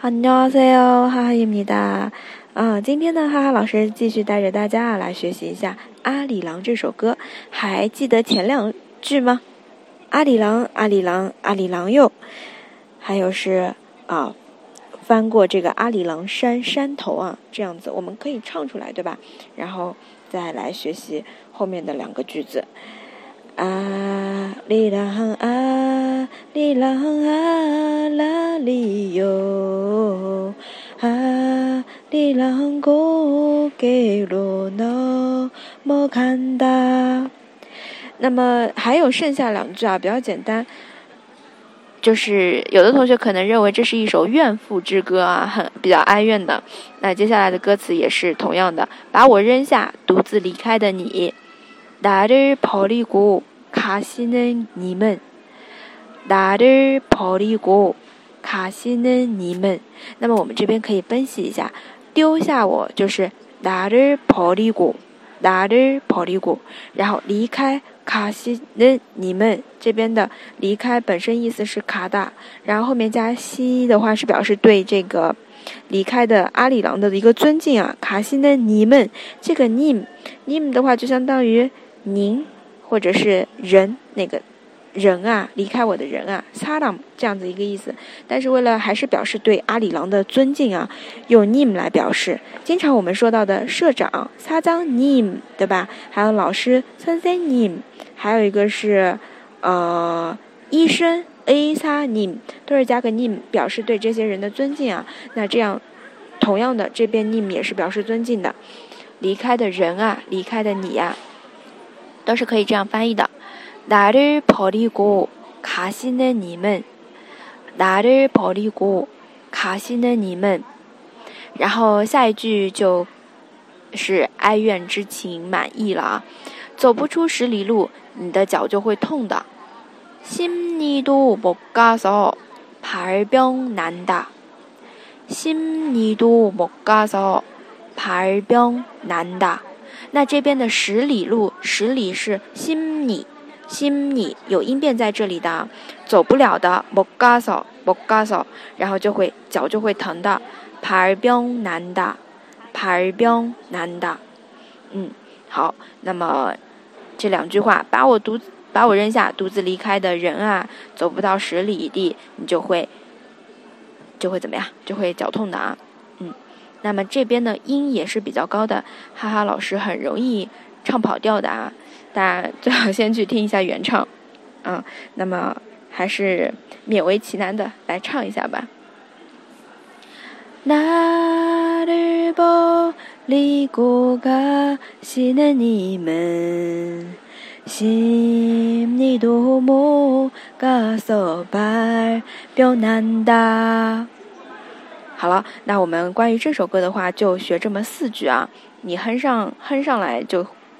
哈喽哈喽哈哈玉米达。啊今天呢哈哈老师继续带着大家来学习一下阿里郎这首歌还记得前两句吗？阿里郎阿里郎阿里郎哟。还有是啊翻过这个阿里郎山山头啊这样子我们可以唱出来对吧？然后再来学习后面的两个句子。阿里郎啊里郎，阿拉里哟，阿里郎过给罗诺莫看达。那么还有剩下两句啊，比较简单，就是有的同学可能认为这是一首怨妇之歌啊，很比较哀怨的。那接下来的歌词也是同样的，把我扔下，独自离开的你。나를버리고가시는니 们， 나를버리고가시는니 们。 那么我们这边可以分析一下，丢下我就是나를버리 고， 나를버리 고， 然后离开卡西는니们这边的离开本身意思是卡达，然后后面加西的话是表示对这个离开的阿里郎的一个尊敬啊。卡西는니们这个님 님的话就相当于。您或者是人那个 人啊，离开我的人啊，萨拉姆这样子一个意思。但是为了还是表示对阿里郎的尊敬啊，用 nim 来表示。经常我们说到的社长萨张 nim 对吧？还有老师森森 nim，还有一个是呃医生 a 萨 nim，都是加个 nim 表示对这些人的尊敬啊。那这样同样的这边 nim 也是表示尊敬的。离开的人啊，离开的你呀。都是可以这样翻译的。 나를버리고가시는니 们， 나를버리고가시는니 们。 然后下一句就是哀怨之情满溢了啊！走不出十里路，你的脚就会痛的。십리도못가서발병난 다。 십리도못가서발병난 다。 那这边的十里路，十里是心里， 心里有音变在这里的，走不了的，莫嘎嗦，莫嘎嗦，然后就会脚就会疼的，排병난 다， 排병난 다， 嗯，好，那么这两句话，把我独把我扔下，独自离开的人啊，走不到十里地，你就会就会怎么样？就会脚痛的啊。那么这边的音也是比较高的，哈哈老师很容易唱跑调的啊， 大家最好先去听一下原唱，嗯，那么还是勉为其难的来唱一下吧。나를버리고가시는니 们， 심리도못가서발병난 다。 好了，那我们关于这首歌的话，就学这么四句啊。你哼上哼上来，就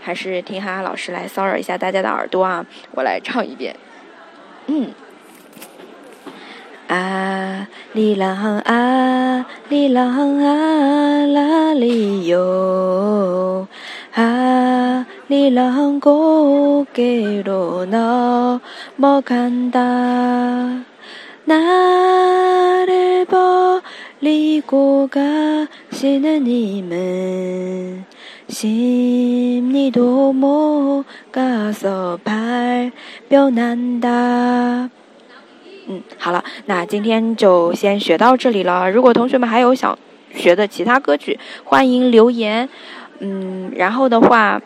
还是听哈哈老师来骚扰一下大家的耳朵啊！我来唱一遍，嗯，啊里郎啊里郎啊啦里哟，啊里郎고개로넘어간 다， 나를버리고가西的你们， 心里多么高手牌表难打。嗯，好了，那今天就先学到这里了。如果同学们还有想学的其他歌曲，欢迎留言。嗯，然后的话，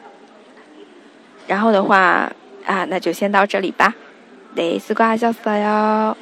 然后的话啊，那就先到这里吧。得斯瓜小色哟。